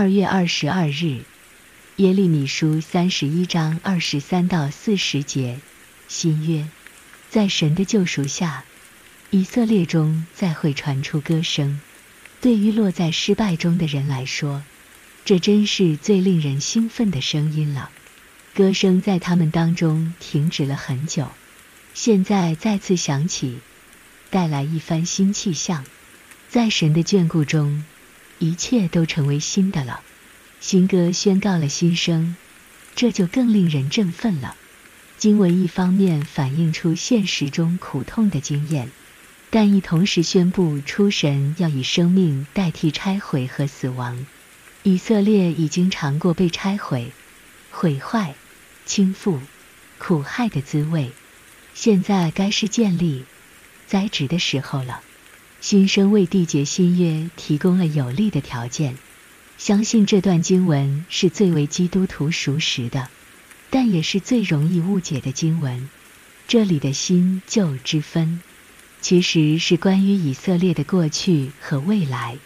二月二十二日，耶利米书三十一章二十三到四十节，新约，在神的救赎下，以色列中再会传出歌声。对于落在失败中的人来说，这真是最令人兴奋的声音了。歌声在他们当中停止了很久，现在再次响起，带来一番新气象。在神的眷顾中，一切都成为新的了。新歌宣告了新生，这就更令人振奋了。经文一方面反映出现实中苦痛的经验，但亦同时宣布出神要以生命代替拆毁和死亡。以色列已经尝过被拆毁、毁坏、倾覆、苦害的滋味，现在该是建立、栽植的时候了。新生为缔结新约提供了有利的条件，相信这段经文是最为基督徒熟识的，但也是最容易误解的经文。这里的新旧之分，其实是关于以色列的过去和未来。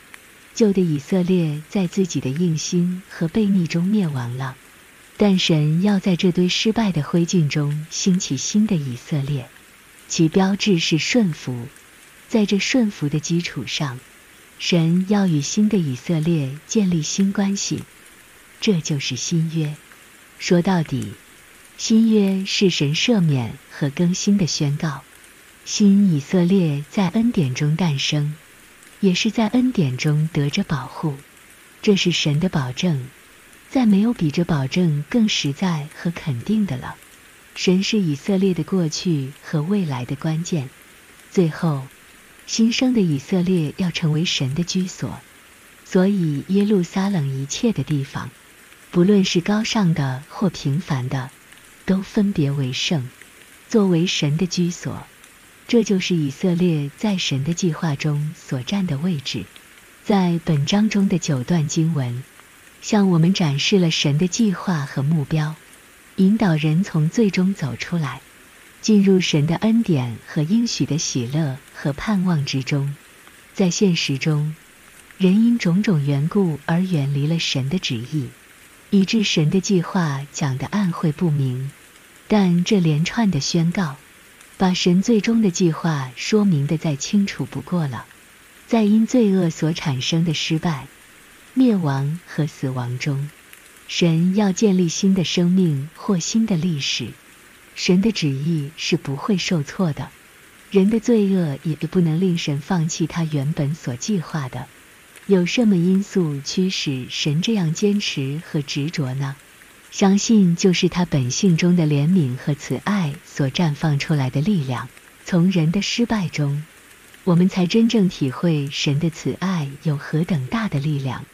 旧的以色列在自己的硬心和悖逆中灭亡了，但神要在这堆失败的灰烬中兴起新的以色列，其标志是顺服。在这顺服的基础上，神要与新的以色列建立新关系，这就是新约。说到底，新约是神赦免和更新的宣告。新以色列在恩典中诞生，也是在恩典中得着保护，这是神的保证。再没有比这保证更实在和肯定的了。神是以色列的过去和未来的关键。最后。新生的以色列要成为神的居所，所以耶路撒冷一切的地方，不论是高尚的或平凡的，都分别为圣，作为神的居所。这就是以色列在神的计划中所占的位置。在本章中的九段经文，向我们展示了神的计划和目标，引导人从罪中走出来。进入神的恩典和应许的喜乐和盼望之中，在现实中，人因种种缘故而远离了神的旨意，以致神的计划讲得暗晦不明。但这连串的宣告，把神最终的计划说明的再清楚不过了。在因罪恶所产生的失败、灭亡和死亡中，神要建立新的生命或新的历史。神的旨意是不会受挫的，人的罪恶也不能令神放弃他原本所计划的。有什么因素驱使神这样坚持和执着呢？相信就是他本性中的怜悯和慈爱所绽放出来的力量。从人的失败中，我们才真正体会神的慈爱有何等大的力量。